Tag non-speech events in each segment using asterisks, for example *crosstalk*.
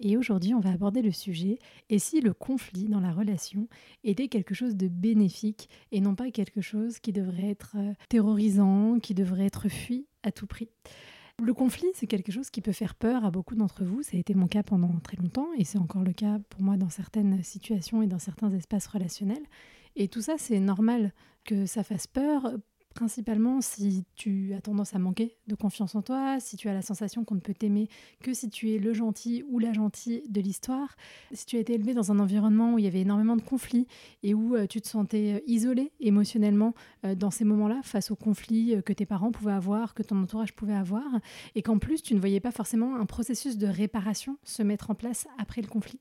Et aujourd'hui, on va aborder le sujet et si le conflit dans la relation était quelque chose de bénéfique et non pas quelque chose qui devrait être euh, terrorisant, qui devrait être fui à tout prix? Le conflit, c'est quelque chose qui peut faire peur à beaucoup d'entre vous. Ça a été mon cas pendant très longtemps et c'est encore le cas pour moi dans certaines situations et dans certains espaces relationnels. Et tout ça, c'est normal que ça fasse peur principalement si tu as tendance à manquer de confiance en toi, si tu as la sensation qu'on ne peut t'aimer que si tu es le gentil ou la gentille de l'histoire, si tu as été élevé dans un environnement où il y avait énormément de conflits et où euh, tu te sentais euh, isolé émotionnellement euh, dans ces moments-là face aux conflits que tes parents pouvaient avoir, que ton entourage pouvait avoir, et qu'en plus tu ne voyais pas forcément un processus de réparation se mettre en place après le conflit.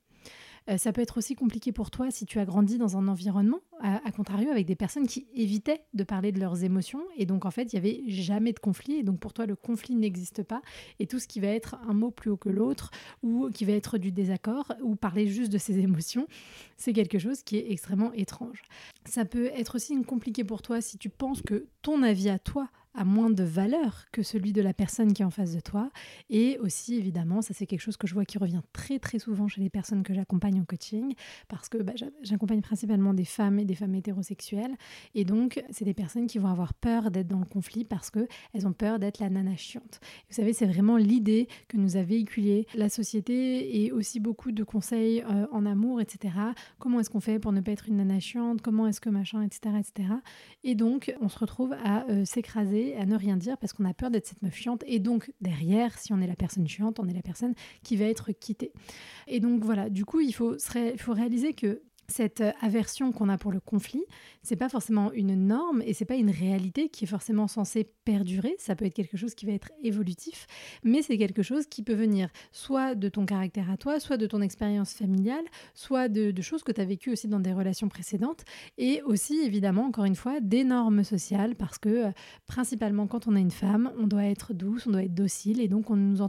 Euh, ça peut être aussi compliqué pour toi si tu as grandi dans un environnement, à, contrario, avec des personnes qui évitaient de parler de leurs émotions. Et donc, en fait, il n'y avait jamais de conflit. Et donc, pour toi, le conflit n'existe pas. Et tout ce qui va être un mot plus haut que l'autre, ou qui va être du désaccord, ou parler juste de ses *laughs* émotions, c'est quelque chose qui est extrêmement étrange. Ça peut être aussi compliqué pour toi si tu penses que ton avis à toi a moins de valeur que celui de la personne qui est en face de toi. Et aussi, évidemment, ça c'est quelque chose que je vois qui revient très très souvent chez les personnes que j'accompagne en coaching, parce que bah, j'accompagne principalement des femmes et des femmes hétérosexuelles. Et donc, c'est des personnes qui vont avoir peur d'être dans le conflit parce qu'elles ont peur d'être la nana chiante. Vous savez, c'est vraiment l'idée que nous a véhiculée la société et aussi beaucoup de conseils euh, en amour, etc. Comment est-ce qu'on fait pour ne pas être une nana chiante? Comment est-ce que machin, etc. etc. Et donc, on se retrouve à euh, s'écraser à ne rien dire parce qu'on a peur d'être cette meuf chiante. Et donc, derrière, si on est la personne chiante, on est la personne qui va être quittée. Et donc, voilà, du coup, il faut, il faut réaliser que cette euh, aversion qu'on a pour le conflit, c'est pas forcément une norme et c'est pas une réalité qui est forcément censée perdurer. Ça peut être quelque chose qui va être évolutif, mais c'est quelque chose qui peut venir soit de ton caractère à toi, soit de ton expérience familiale, soit de, choses que tu as vécues aussi dans des relations précédentes et aussi évidemment, encore une fois, des normes sociales parce que euh, principalement quand on a une femme, on doit être douce, on doit être docile et donc on nous,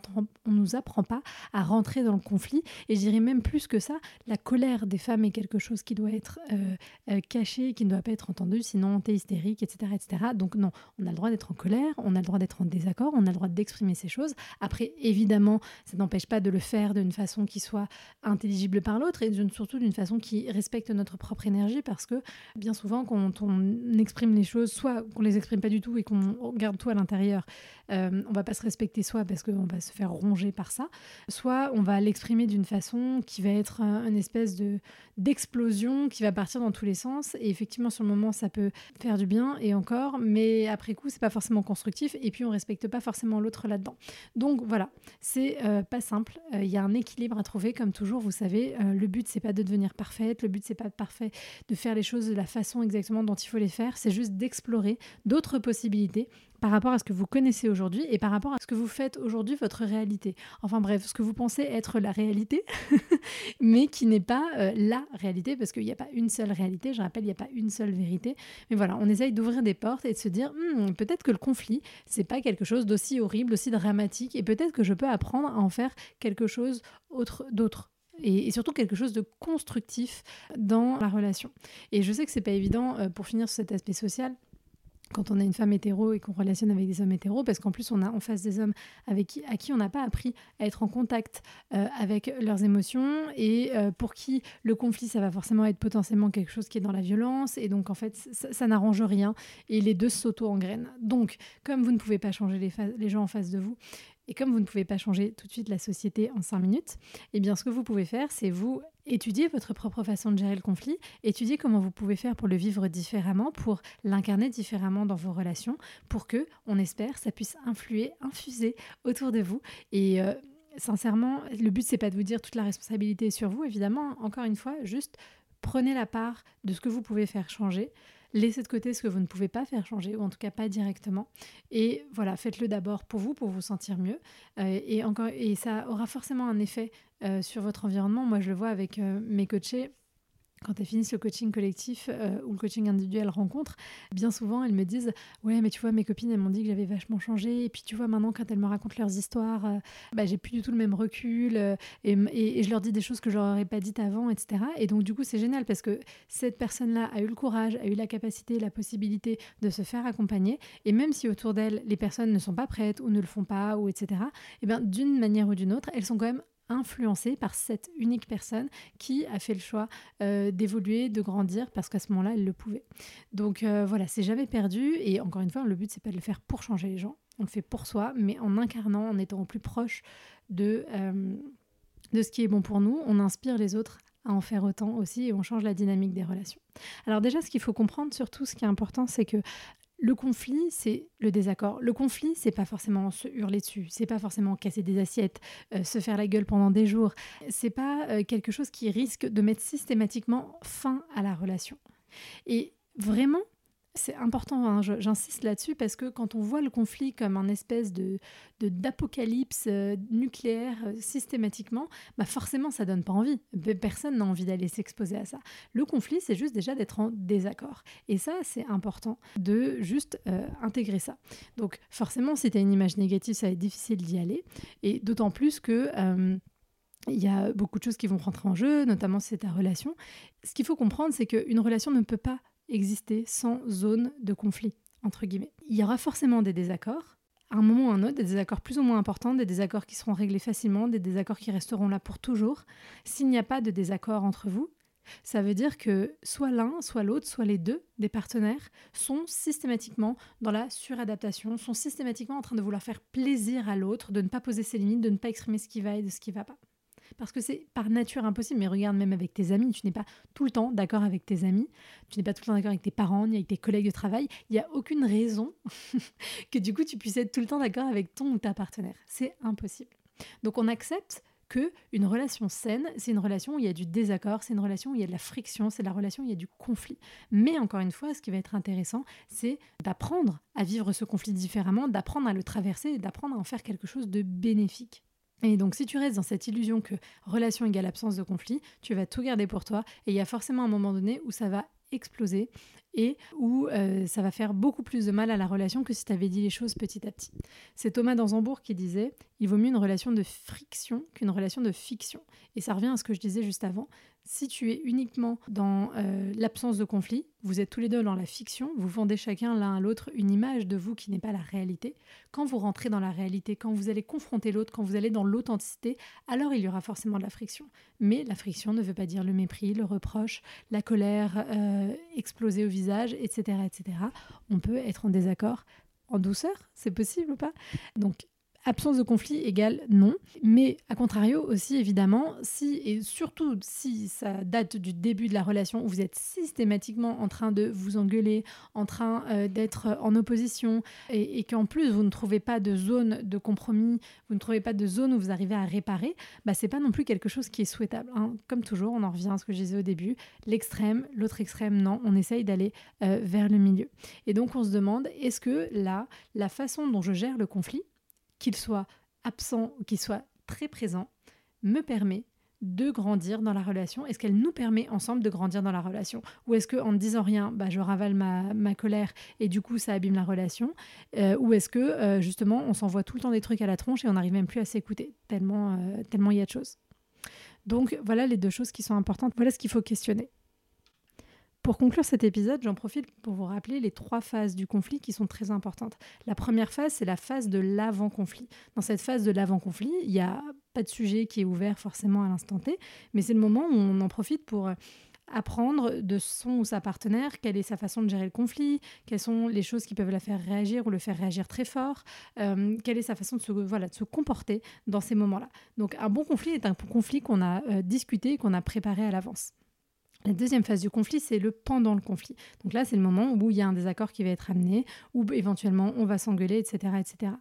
nous apprend pas à rentrer dans le conflit. Et je dirais même plus que ça, la colère des femmes est quelque chose chose qui doit être euh, euh, caché, qui ne doit pas être entendu, sinon t'es hystérique, etc., etc. Donc non, on a le droit d'être en colère, on a le droit d'être en désaccord, on a le droit d'exprimer ces choses. Après, évidemment, ça n'empêche pas de le faire d'une façon qui soit intelligible par l'autre et surtout d'une façon qui respecte notre propre énergie parce que bien souvent, quand on exprime les choses, soit qu'on les exprime pas du tout et qu'on garde tout à l'intérieur, euh, on va pas se respecter soi parce qu'on va se faire ronger par ça, soit on va l'exprimer d'une façon qui va être un, espèce de d'explosion qui va partir dans tous les sens. Et effectivement, sur le moment, ça peut faire du bien et encore, mais après coup, c'est pas forcément constructif. Et puis, on respecte pas forcément l'autre là-dedans. Donc voilà, c'est euh, pas simple. Euh, il y a un équilibre à trouver, comme toujours. Vous savez, le but c'est pas de devenir parfaite. Le but c'est pas parfait de faire les choses de la façon exactement dont il faut les faire. C'est juste d'explorer d'autres possibilités par rapport à ce que vous connaissez aujourd'hui et par rapport à ce que vous faites aujourd'hui, votre réalité. Enfin bref, ce que vous pensez être la réalité, *laughs* mais qui n'est pas euh, la réalité, parce qu'il n'y a pas une seule réalité, je rappelle, il n'y a pas une seule vérité. Mais voilà, on essaye d'ouvrir des portes et de se dire, hmm, peut-être que le conflit, c'est pas quelque chose d'aussi horrible, aussi dramatique, et peut-être que je peux apprendre à en faire quelque chose autre d'autre et, surtout quelque chose de constructif dans la relation. Et je sais que c'est pas évident euh, pour finir sur cet aspect social quand on a une femme hétéro et qu'on relationne avec des hommes hétéros, parce qu'en plus on a en face des hommes avec qui, à qui on n'a pas appris à être en contact euh, avec leurs émotions et euh, pour qui le conflit ça va forcément être potentiellement quelque chose qui est dans la violence et donc en fait ça, n'arrange rien et les deux s'auto-engrainent. Donc comme vous ne pouvez pas changer les gens en face de vous, Et comme vous ne pouvez pas changer tout de suite la société en cinq minutes, eh bien ce que vous pouvez faire, c'est vous étudier votre propre façon de gérer le conflit, étudier comment vous pouvez faire pour le vivre différemment, pour l'incarner différemment dans vos relations, pour que, on espère, ça puisse influer, infuser autour de vous. Et euh, sincèrement, le but c'est pas de vous dire toute la responsabilité sur vous, évidemment. Encore une fois, juste prenez la part de ce que vous pouvez faire changer. Laissez de côté ce que vous ne pouvez pas faire changer, ou en tout cas pas directement. Et voilà, faites-le d'abord pour vous, pour vous sentir mieux. Euh, et, encore, et ça aura forcément un effet euh, sur votre environnement. Moi, je le vois avec euh, mes coachés quand elles finissent le coaching collectif euh, ou le coaching individuel rencontre, bien souvent elles me disent Ouais, mais tu vois, mes copines elles m'ont dit que j'avais vachement changé. Et puis tu vois, maintenant quand elles me racontent leurs histoires, euh, bah, j'ai plus du tout le même recul euh, et, je leur dis des choses que je leur aurais pas dites avant, etc. Et donc du coup, c'est génial parce que cette personne-là a eu le courage, a eu la capacité, la possibilité de se faire accompagner. Et même si autour d'elle, les personnes ne sont pas prêtes ou ne le font pas, ou etc., et bien d'une manière ou d'une autre, elles sont quand même influencé par cette unique personne qui a fait le choix euh, d'évoluer, de grandir, parce qu'à ce moment-là, elle le pouvait. Donc euh, voilà, c'est jamais perdu. Et encore une fois, le but, c'est pas de le faire pour changer les gens. On le fait pour soi, mais en incarnant, en étant au plus proche de, euh, de ce qui est bon pour nous, on inspire les autres à en faire autant aussi et on change la dynamique des relations. Alors déjà, ce qu'il faut comprendre, surtout ce qui est important, c'est que le conflit, c'est le désaccord. Le conflit, c'est pas forcément se hurler dessus, c'est pas forcément casser des assiettes, euh, se faire la gueule pendant des jours. C'est pas euh, quelque chose qui risque de mettre systématiquement fin à la relation. Et vraiment, c'est important, hein, j'insiste là-dessus, parce que quand on voit le conflit comme un espèce de d'apocalypse euh, nucléaire euh, systématiquement, bah forcément ça donne pas envie. Personne n'a envie d'aller s'exposer à ça. Le conflit, c'est juste déjà d'être en désaccord. Et ça, c'est important de juste euh, intégrer ça. Donc forcément, si tu as une image négative, ça va être difficile d'y aller. Et d'autant plus que... il y a beaucoup de choses qui vont rentrer en jeu, notamment si c'est ta relation. Ce qu'il faut comprendre, c'est qu'une relation ne peut pas exister sans zone de conflit, entre guillemets. Il y aura forcément des désaccords, à un moment ou à un autre, des désaccords plus ou moins importants, des désaccords qui seront réglés facilement, des désaccords qui resteront là pour toujours. S'il n'y a pas de désaccord entre vous, ça veut dire que soit l'un, soit l'autre, soit les deux des partenaires sont systématiquement dans la suradaptation, sont systématiquement en train de vouloir faire plaisir à l'autre, de ne pas poser ses limites, de ne pas exprimer ce qui va et de ce qui ne va pas parce que c'est par nature impossible. Mais regarde, même avec tes amis, tu n'es pas tout le temps d'accord avec tes amis, tu n'es pas tout le temps d'accord avec tes parents, ni avec tes collègues de travail. Il n'y a aucune raison *laughs* que du coup tu puisses être tout le temps d'accord avec ton ou ta partenaire. C'est impossible. Donc on accepte que une relation saine, c'est une relation où il y a du désaccord, c'est une relation où il y a de la friction, c'est la relation où il y a du conflit. Mais encore une fois, ce qui va être intéressant, c'est d'apprendre à vivre ce conflit différemment, d'apprendre à le traverser et d'apprendre à en faire quelque chose de bénéfique. Et donc, si tu restes dans cette illusion que relation égale absence de conflit, tu vas tout garder pour toi. Et il y a forcément un moment donné où ça va exploser et où euh, ça va faire beaucoup plus de mal à la relation que si tu avais dit les choses petit à petit. C'est Thomas Danzambourg qui disait il vaut mieux une relation de friction qu'une relation de fiction. Et ça revient à ce que je disais juste avant, si tu es uniquement dans euh, l'absence de conflit, vous êtes tous les deux dans la fiction, vous vendez chacun l'un à l'autre une image de vous qui n'est pas la réalité. Quand vous rentrez dans la réalité, quand vous allez confronter l'autre, quand vous allez dans l'authenticité, alors il y aura forcément de la friction. Mais la friction ne veut pas dire le mépris, le reproche, la colère euh, explosée au visage, etc., etc. On peut être en désaccord en douceur, c'est possible ou pas? Donc Absence de conflit égale non. Mais à contrario aussi, évidemment, si et surtout si ça date du début de la relation où vous êtes systématiquement en train de vous engueuler, en train euh, d'être en opposition et, qu'en plus vous ne trouvez pas de zone de compromis, vous ne trouvez pas de zone où vous arrivez à réparer, bah c'est pas non plus quelque chose qui est souhaitable. Hein. Comme toujours, on en revient à ce que je disais au début, l'extrême, l'autre extrême, non, on essaye d'aller euh, vers le milieu. Et donc on se demande, est-ce que là, la façon dont je gère le conflit, qu'il soit absent ou qu'il soit très présent, me permet de grandir dans la relation Est-ce qu'elle nous permet ensemble de grandir dans la relation? Ou est-ce qu'en ne disant rien, bah, je ravale ma, colère et du coup ça abîme la relation? Euh, Ou est-ce que euh, justement on s'envoie tout le temps des trucs à la tronche et on n'arrive même plus à s'écouter tellement euh, tellement il y a de choses? Donc voilà les deux choses qui sont importantes. Voilà ce qu'il faut questionner. Pour conclure cet épisode, j'en profite pour vous rappeler les trois phases du conflit qui sont très importantes. La première phase, c'est la phase de l'avant-conflit. Dans cette phase de l'avant-conflit, il n'y a pas de sujet qui est ouvert forcément à l'instant T, mais c'est le moment où on en profite pour apprendre de son ou sa partenaire quelle est sa façon de gérer le conflit, quelles sont les choses qui peuvent la faire réagir ou le faire réagir très fort, euh, quelle est sa façon de se, voilà, de se comporter dans ces moments-là. Donc un bon conflit est un conflit qu'on a euh, discuté, qu'on a préparé à l'avance. La deuxième phase du conflit, c'est le pendant le conflit. Donc là, c'est le moment où il y a un désaccord qui va être amené, où éventuellement on va s'engueuler, etc., etc.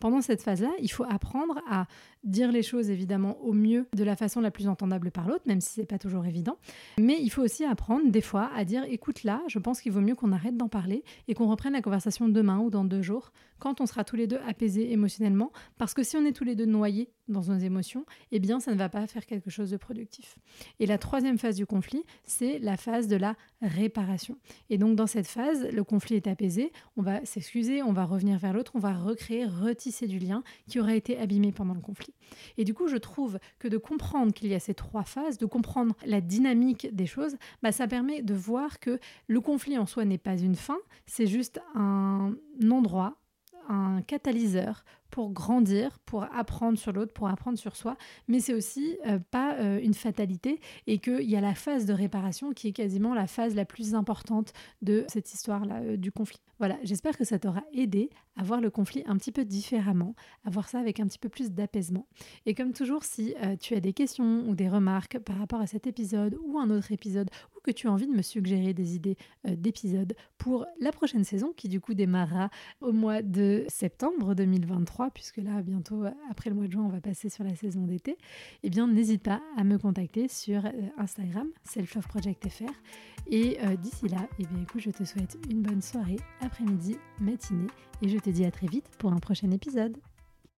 Pendant cette phase-là, il faut apprendre à dire les choses évidemment au mieux de la façon la plus entendable par l'autre, même si c'est pas toujours évident. Mais il faut aussi apprendre des fois à dire écoute là, je pense qu'il vaut mieux qu'on arrête d'en parler et qu'on reprenne la conversation demain ou dans deux jours, quand on sera tous les deux apaisés émotionnellement, parce que si on est tous les deux noyés dans nos émotions, eh bien ça ne va pas faire quelque chose de productif. Et la troisième phase du conflit, c'est la phase de la réparation. Et donc dans cette phase, le conflit est apaisé, on va s'excuser, on va revenir vers l'autre, on va recréer, retisser du lien qui aurait été abîmé pendant le conflit. Et du coup, je trouve que de comprendre qu'il y a ces trois phases, de comprendre la dynamique des choses, bah, ça permet de voir que le conflit en soi n'est pas une fin, c'est juste un endroit, un catalyseur pour grandir, pour apprendre sur l'autre, pour apprendre sur soi, mais c'est aussi euh, pas euh, une fatalité et qu'il y a la phase de réparation qui est quasiment la phase la plus importante de cette histoire-là euh, du conflit. Voilà, j'espère que ça t'aura aidé à voir le conflit un petit peu différemment, à voir ça avec un petit peu plus d'apaisement. Et comme toujours, si tu as des questions ou des remarques par rapport à cet épisode ou un autre épisode, ou que tu as envie de me suggérer des idées d'épisodes pour la prochaine saison, qui du coup démarrera au mois de septembre 2023, puisque là, bientôt, après le mois de juin, on va passer sur la saison d'été, eh bien, n'hésite pas à me contacter sur euh, Instagram, selfloveprojectfr. Et euh, d'ici là, eh bien, écoute, je te souhaite une bonne soirée, après-midi, matinée, et je te dis à très vite pour un prochain épisode.